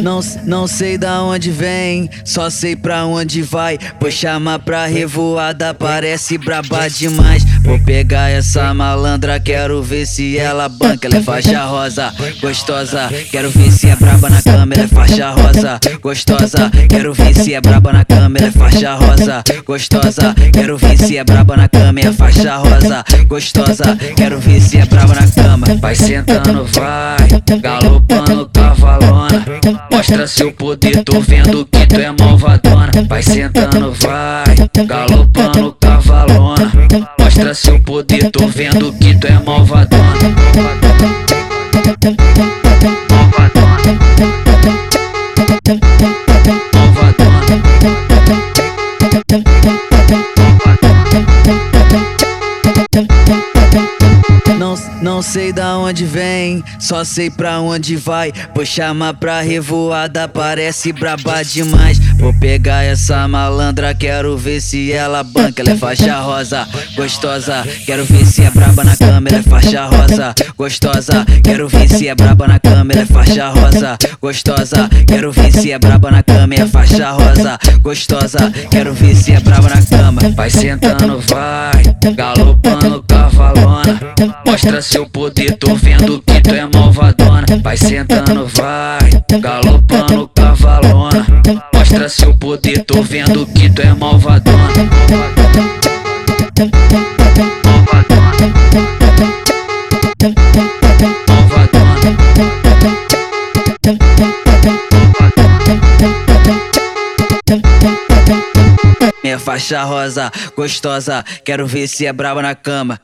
Não, não sei da onde vem, só sei pra onde vai. Pois chama pra revoada, parece braba demais. Vou pegar essa malandra, quero ver se ela banca. Ela é faixa rosa, gostosa. Quero ver se é braba na cama, ela é faixa rosa, gostosa. Quero ver se é braba na cama, ela é faixa rosa, gostosa. Quero ver se é braba na cama, é faixa rosa, gostosa. Quero ver se é braba na cama. Vai sentando, vai, galopando Mostra seu poder, tô vendo que tu é malvadona. Vai sentando, vai, galopando cavalona. Mostra seu poder, tô vendo que tu é malvadona. Malvadona. Não, não sei da onde vem, só sei pra onde vai. Pois chama pra revoada, parece braba demais. Vou pegar essa malandra, quero ver se ela banca. Ela é faixa rosa, gostosa. Quero ver se é braba na cama, ela é faixa rosa, gostosa. Quero ver se é braba na cama, ela é faixa rosa, gostosa. Quero ver se é braba na cama, é faixa rosa, gostosa. Quero ver se é braba na cama. Vai sentando, vai, galopando Mostra seu poder, tô vendo que tu é malvadona. Vai sentando, vai, galopando cavalona. Mostra seu poder, tô vendo que tu é. Malvadona. Minha faixa rosa, gostosa, quero ver se é braba na cama.